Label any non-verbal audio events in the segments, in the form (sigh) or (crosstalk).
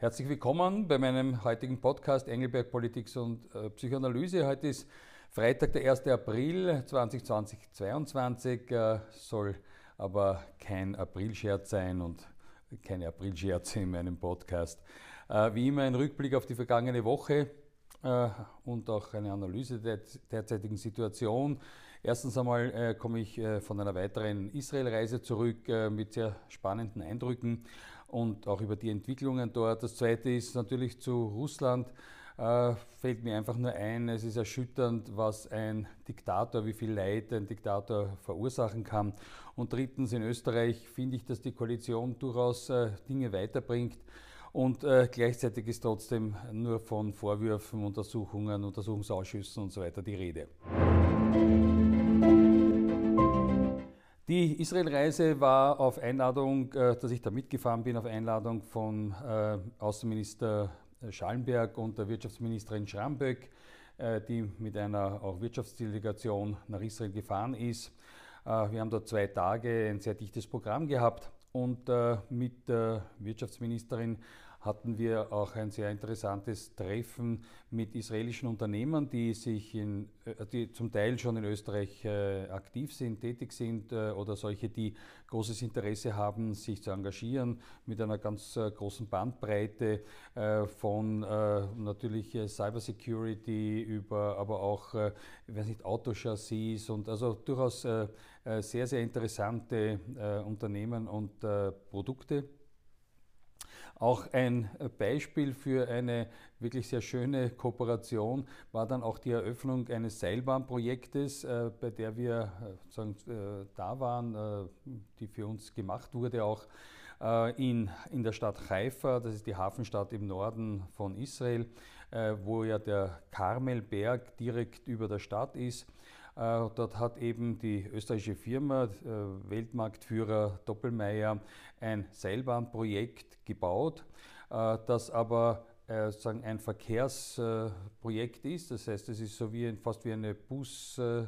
Herzlich willkommen bei meinem heutigen Podcast Engelberg Politik und äh, Psychoanalyse. Heute ist Freitag, der 1. April 2022, äh, soll aber kein Aprilscherz sein und keine Aprilscherze in meinem Podcast. Äh, wie immer ein Rückblick auf die vergangene Woche und auch eine Analyse der derzeitigen Situation. Erstens einmal komme ich von einer weiteren Israel-Reise zurück mit sehr spannenden Eindrücken und auch über die Entwicklungen dort. Das zweite ist natürlich zu Russland. Äh, fällt mir einfach nur ein, es ist erschütternd, was ein Diktator, wie viel Leid ein Diktator verursachen kann. Und drittens in Österreich finde ich, dass die Koalition durchaus äh, Dinge weiterbringt. Und äh, gleichzeitig ist trotzdem nur von Vorwürfen, Untersuchungen, Untersuchungsausschüssen und so weiter die Rede. Die Israel-Reise war auf Einladung, äh, dass ich da mitgefahren bin, auf Einladung von äh, Außenminister Schallenberg und der Wirtschaftsministerin Schramböck, äh, die mit einer auch Wirtschaftsdelegation nach Israel gefahren ist. Wir haben dort zwei Tage ein sehr dichtes Programm gehabt und mit der Wirtschaftsministerin hatten wir auch ein sehr interessantes Treffen mit israelischen Unternehmern, die sich in, äh, die zum Teil schon in Österreich äh, aktiv sind, tätig sind äh, oder solche, die großes Interesse haben, sich zu engagieren mit einer ganz großen Bandbreite von natürlich Cybersecurity über aber auch, ich weiß nicht, Autochassis und also durchaus sehr, sehr interessante Unternehmen und Produkte. Auch ein Beispiel für eine wirklich sehr schöne Kooperation war dann auch die Eröffnung eines Seilbahnprojektes, äh, bei der wir äh, sagen, äh, da waren, die für uns gemacht wurde, auch in, in der Stadt Haifa, das ist die Hafenstadt im Norden von Israel, wo ja der Karmelberg direkt über der Stadt ist. Äh, dort hat eben die österreichische Firma, äh, Weltmarktführer Doppelmayr, ein Seilbahnprojekt gebaut, äh, das aber sagen ein Verkehrsprojekt ist. Das heißt, es ist so wie fast wie eine Buslinie.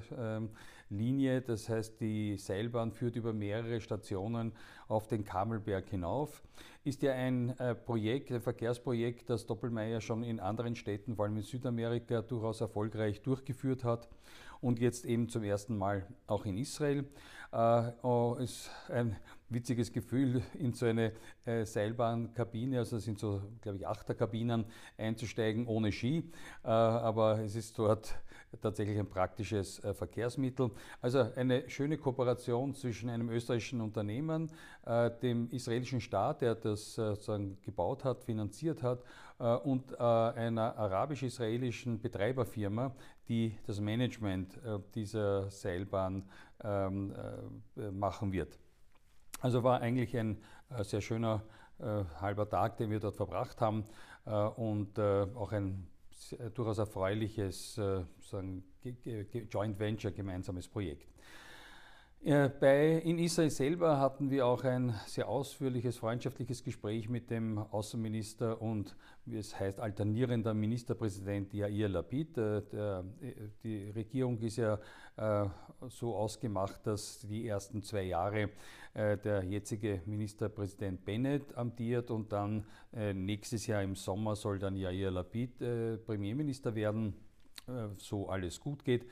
Ähm, das heißt, die Seilbahn führt über mehrere Stationen auf den Kamelberg hinauf. Ist ja ein Projekt, ein Verkehrsprojekt, das Doppelmayr schon in anderen Städten, vor allem in Südamerika, durchaus erfolgreich durchgeführt hat und jetzt eben zum ersten Mal auch in Israel. Äh, oh, ist ein witziges Gefühl, in so eine äh, Seilbahnkabine, also es sind so, glaube ich, Achterkabinen, einzusteigen ohne Ski. Äh, aber es ist dort tatsächlich ein praktisches äh, Verkehrsmittel. Also eine schöne Kooperation zwischen einem österreichischen Unternehmen, äh, dem israelischen Staat, der das äh, sozusagen gebaut hat, finanziert hat, und einer arabisch-israelischen Betreiberfirma, die das Management dieser Seilbahn ähm, machen wird. Also war eigentlich ein sehr schöner halber Tag, den wir dort verbracht haben und auch ein äh, durchaus erfreuliches äh, sagen, Joint Venture, gemeinsames Projekt. Äh, bei, in Israel selber hatten wir auch ein sehr ausführliches, freundschaftliches Gespräch mit dem Außenminister und, wie es heißt, alternierender Ministerpräsident Yair Lapid. Der, die Regierung ist ja so ausgemacht, dass die ersten zwei Jahre der jetzige Ministerpräsident Bennett amtiert und dann nächstes Jahr im Sommer soll dann Yair Lapid Premierminister werden, so alles gut geht.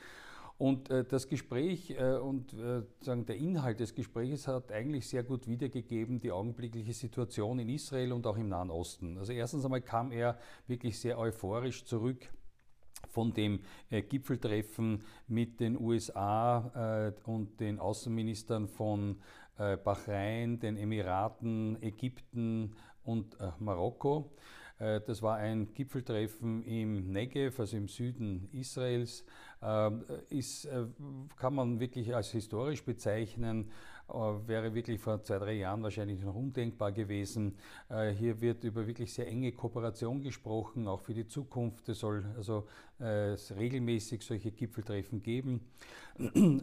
Und äh, das Gespräch äh, und äh, sagen, der Inhalt des Gesprächs hat eigentlich sehr gut wiedergegeben die augenblickliche Situation in Israel und auch im Nahen Osten. Also erstens einmal kam er wirklich sehr euphorisch zurück von dem äh, Gipfeltreffen mit den USA äh, und den Außenministern von äh, Bahrain, den Emiraten, Ägypten und Marokko. Das war ein Gipfeltreffen im Negev, also im Süden Israels. Ähm, ist, äh, kann man wirklich als historisch bezeichnen, äh, wäre wirklich vor zwei, drei Jahren wahrscheinlich noch undenkbar gewesen. Äh, hier wird über wirklich sehr enge Kooperation gesprochen, auch für die Zukunft. Es soll also regelmäßig solche Gipfeltreffen geben. (clears throat)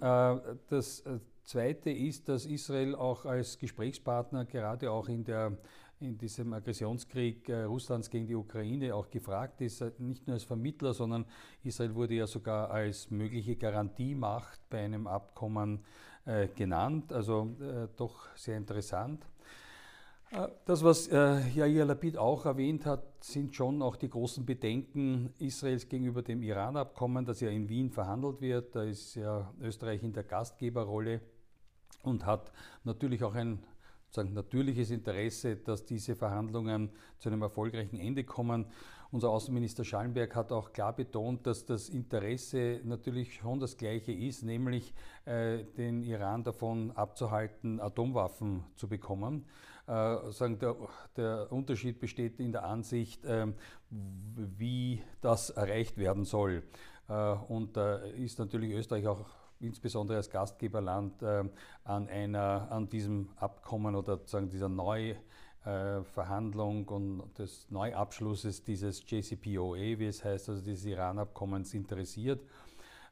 Das Zweite ist, dass Israel auch als Gesprächspartner gerade auch in der in diesem Aggressionskrieg äh, Russlands gegen die Ukraine auch gefragt ist, äh, nicht nur als Vermittler, sondern Israel wurde ja sogar als mögliche Garantiemacht bei einem Abkommen äh, genannt, also doch sehr interessant. Das, was äh, Yair Lapid auch erwähnt hat, sind schon auch die großen Bedenken Israels gegenüber dem Iran-Abkommen, das ja in Wien verhandelt wird. Da ist ja Österreich in der Gastgeberrolle und hat natürlich auch ein sagen, natürliches Interesse, dass diese Verhandlungen zu einem erfolgreichen Ende kommen. Unser Außenminister Schallenberg hat auch klar betont, dass das Interesse natürlich schon das gleiche ist, nämlich äh, den Iran davon abzuhalten, Atomwaffen zu bekommen. Äh, sagen, der, der, Unterschied besteht in der Ansicht, äh, wie das erreicht werden soll. Äh, und da ist natürlich Österreich auch insbesondere als Gastgeberland äh, an, einer, an diesem Abkommen oder sozusagen dieser Neuverhandlung und des Neuabschlusses dieses JCPOA, wie es heißt, also dieses Iran-Abkommens interessiert.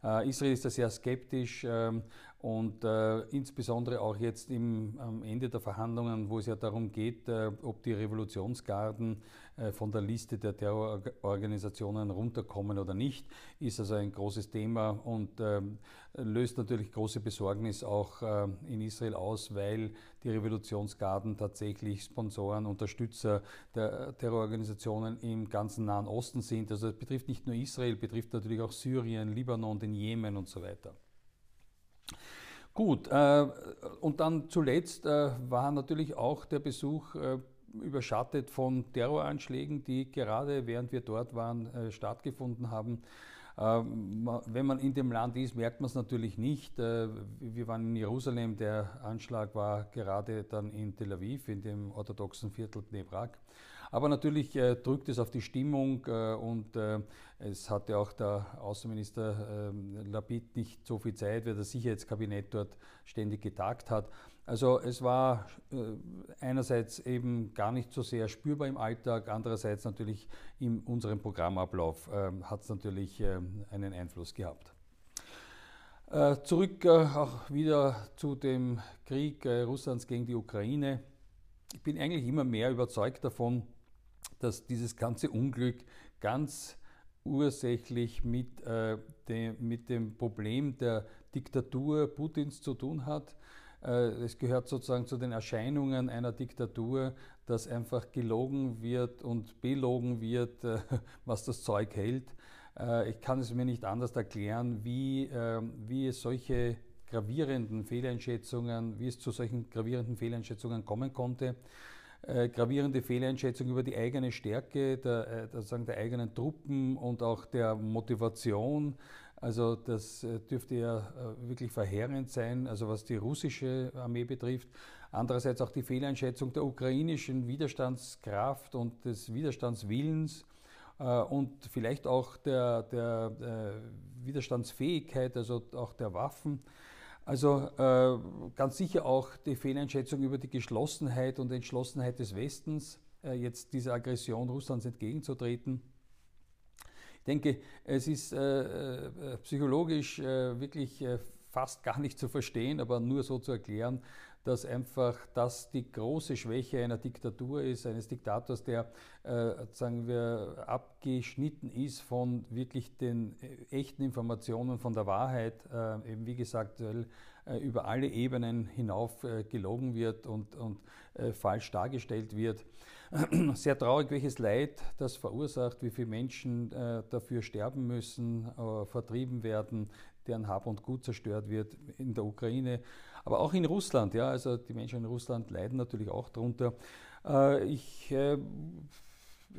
Äh, Israel ist da sehr skeptisch ähm, und äh, insbesondere auch jetzt im, am Ende der Verhandlungen, wo es ja darum geht, äh, ob die Revolutionsgarden äh, von der Liste der Terrororganisationen runterkommen oder nicht, ist also ein großes Thema und ähm, löst natürlich große Besorgnis auch äh, in Israel aus, weil die Revolutionsgarden tatsächlich Sponsoren, Unterstützer der Terrororganisationen im ganzen Nahen Osten sind. Also es betrifft nicht nur Israel, betrifft natürlich auch Syrien, Libanon, den Jemen und so weiter. Gut, äh, und dann zuletzt äh, war natürlich auch der Besuch äh, überschattet von Terroranschlägen, die gerade während wir dort waren äh, stattgefunden haben. Ähm, wenn man in dem Land ist, merkt man es natürlich nicht. Äh, wir waren in Jerusalem, der Anschlag war gerade dann in Tel Aviv, in dem orthodoxen Viertel Bnebrak. Aber natürlich äh, drückt es auf die Stimmung äh, und äh, es hatte auch der Außenminister ähm, Lapid nicht so viel Zeit, weil das Sicherheitskabinett dort ständig getagt hat. Also es war äh, einerseits eben gar nicht so sehr spürbar im Alltag, andererseits natürlich in unserem Programmablauf äh, hat es natürlich äh, einen Einfluss gehabt. Äh, zurück äh, auch wieder zu dem Krieg äh, Russlands gegen die Ukraine. Ich bin eigentlich immer mehr überzeugt davon, dass dieses ganze Unglück ganz ursächlich mit, dem, mit dem Problem der Diktatur Putins zu tun hat äh, es gehört sozusagen zu den Erscheinungen einer Diktatur, dass einfach gelogen wird und belogen wird, äh, (laughs) was das Zeug hält. Äh, ich kann es mir nicht anders erklären, wie, ähm, wie es solche gravierenden Fehleinschätzungen, wie es zu solchen gravierenden Fehleinschätzungen kommen konnte. Gravierende Fehleinschätzung über die eigene Stärke der, der, der eigenen Truppen und auch der Motivation also das äh, dürfte ja äh, wirklich verheerend sein, also was die russische Armee betrifft. Andererseits auch die Fehleinschätzung der ukrainischen Widerstandskraft und des Widerstandswillens äh, und vielleicht auch der, der Widerstandsfähigkeit, also auch der Waffen. Also ganz sicher auch die Fehleinschätzung über die Geschlossenheit und Entschlossenheit des Westens, jetzt dieser Aggression Russlands entgegenzutreten. Ich denke, es ist äh, äh, psychologisch äh, wirklich äh, fast gar nicht zu verstehen, aber nur so zu erklären, dass einfach das die große Schwäche einer Diktatur ist, eines Diktators, der, äh, sagen wir, abgeschnitten ist von wirklich den äh, echten Informationen, von der Wahrheit, äh, eben wie gesagt, weil äh, über alle Ebenen hinauf äh, gelogen wird und, und falsch dargestellt wird. (clears throat) Sehr traurig, welches Leid das verursacht, wie viele Menschen äh, dafür sterben müssen, äh, vertrieben werden, deren Hab und Gut zerstört wird in der Ukraine, aber auch in Russland. Ja, also die Menschen in Russland leiden natürlich auch darunter. Äh, ich äh,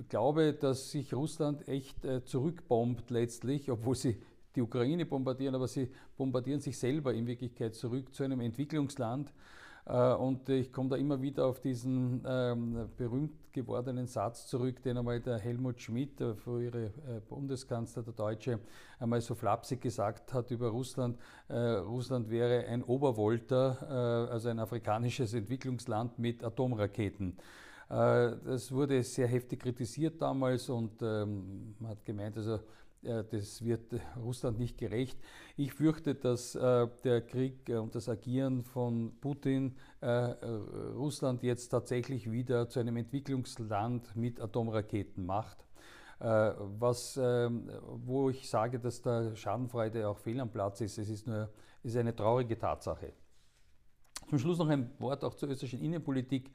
glaube, dass sich Russland echt äh, zurückbombt letztlich, obwohl sie die Ukraine bombardieren, aber sie bombardieren sich selber in Wirklichkeit zurück zu einem Entwicklungsland. Äh, und ich komme da immer wieder auf diesen ähm, berühmt gewordenen Satz zurück, den einmal der Helmut Schmidt, der frühere äh, Bundeskanzler, der Deutsche, einmal so flapsig gesagt hat über Russland. Äh, Russland wäre ein Obervolter, also ein afrikanisches Entwicklungsland mit Atomraketen. Das wurde sehr heftig kritisiert damals und ähm, man hat gemeint, also äh, das wird Russland nicht gerecht. Ich fürchte, dass äh, der Krieg äh, und das Agieren von Putin Russland jetzt tatsächlich wieder zu einem Entwicklungsland mit Atomraketen macht. Was, ähm, wo ich sage, dass da Schadenfreude auch fehl am Platz ist, es ist, nur, ist eine traurige Tatsache. Zum Schluss noch ein Wort auch zur österreichischen Innenpolitik.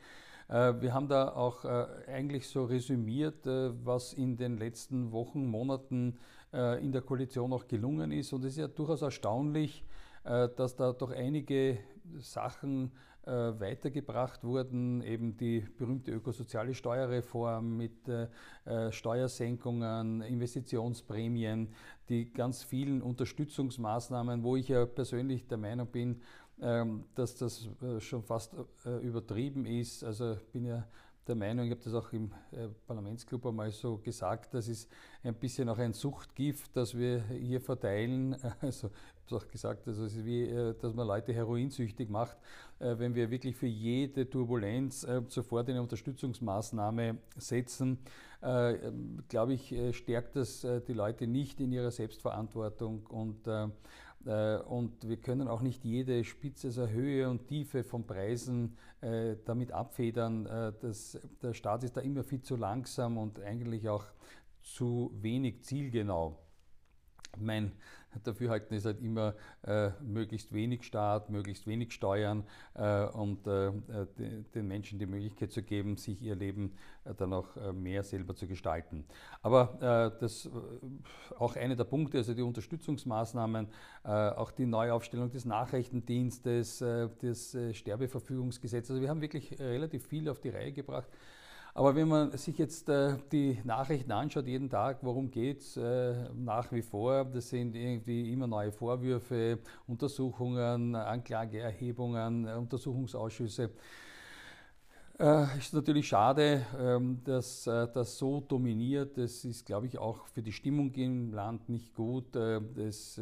Wir haben da auch eigentlich so resümiert, was in den letzten Wochen, Monaten in der Koalition auch gelungen ist. Und es ist ja durchaus erstaunlich, dass da doch einige Sachen äh, weitergebracht wurden, eben die berühmte ökosoziale Steuerreform mit äh, äh, Steuersenkungen, Investitionsprämien, die ganz vielen Unterstützungsmaßnahmen, wo ich ja persönlich der Meinung bin, ähm, dass das schon fast übertrieben ist. Also bin ja der Meinung, ich habe das auch im Parlamentsclub einmal so gesagt, das ist ein bisschen auch ein Suchtgift, das wir hier verteilen. (laughs) Also auch gesagt, also es ist wie, äh, dass man Leute heroinsüchtig macht, äh, wenn wir wirklich für jede Turbulenz äh, sofort eine Unterstützungsmaßnahme setzen. Glaube ich, stärkt das die Leute nicht in ihrer Selbstverantwortung und und wir können auch nicht jede Spitze, also Höhe und Tiefe von Preisen damit abfedern. Das, der Staat ist da immer viel zu langsam und eigentlich auch zu wenig zielgenau. Mein Dafürhalten ist halt immer äh, möglichst wenig Staat, möglichst wenig Steuern äh, und äh, den Menschen die Möglichkeit zu geben, sich ihr Leben äh, dann auch äh, mehr selber zu gestalten. Aber äh, das auch einer der Punkte, also die Unterstützungsmaßnahmen, auch die Neuaufstellung des Nachrichtendienstes, des Sterbeverfügungsgesetzes. Also wir haben wirklich relativ viel auf die Reihe gebracht. Aber wenn man sich jetzt äh, die Nachrichten anschaut, jeden Tag, worum geht es äh, nach wie vor? Das sind irgendwie immer neue Vorwürfe, Untersuchungen, Anklageerhebungen, Untersuchungsausschüsse. Äh, ist natürlich schade, ähm, dass das so dominiert. Das ist, glaube ich, auch für die Stimmung im Land nicht gut. Das,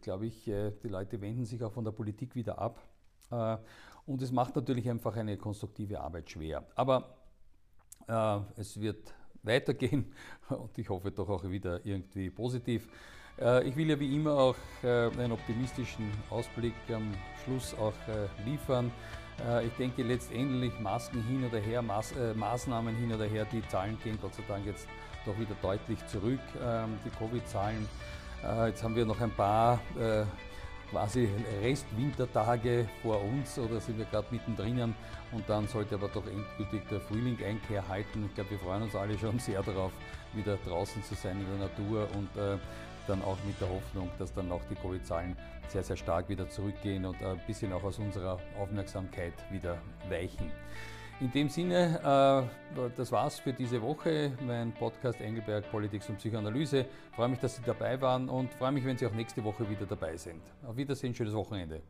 glaube ich, die Leute wenden sich auch von der Politik wieder ab. Und es macht natürlich einfach eine konstruktive Arbeit schwer. Aber es wird weitergehen (laughs) und ich hoffe doch auch wieder irgendwie positiv. Äh, ich will ja wie immer auch äh, einen optimistischen Ausblick am Schluss auch liefern. Ich denke letztendlich Masken hin oder her, Maß, Maßnahmen hin oder her, die Zahlen gehen Gott sei Dank jetzt doch wieder deutlich zurück, ähm, die Covid-Zahlen. Jetzt haben wir noch ein paar quasi Restwintertage vor uns oder sind wir gerade mittendrin und dann sollte aber doch endgültig der Frühling Einkehr halten. Ich glaube, wir freuen uns alle schon sehr darauf, wieder draußen zu sein in der Natur und äh, dann auch mit der Hoffnung, dass dann auch die Covid-Zahlen sehr, sehr stark wieder zurückgehen und ein bisschen auch aus unserer Aufmerksamkeit wieder weichen. In dem Sinne, äh, das war's für diese Woche, mein Podcast Engelberg Politik und Psychoanalyse. Ich freue mich, dass Sie dabei waren und freue mich, wenn Sie auch nächste Woche wieder dabei sind. Auf Wiedersehen, schönes Wochenende.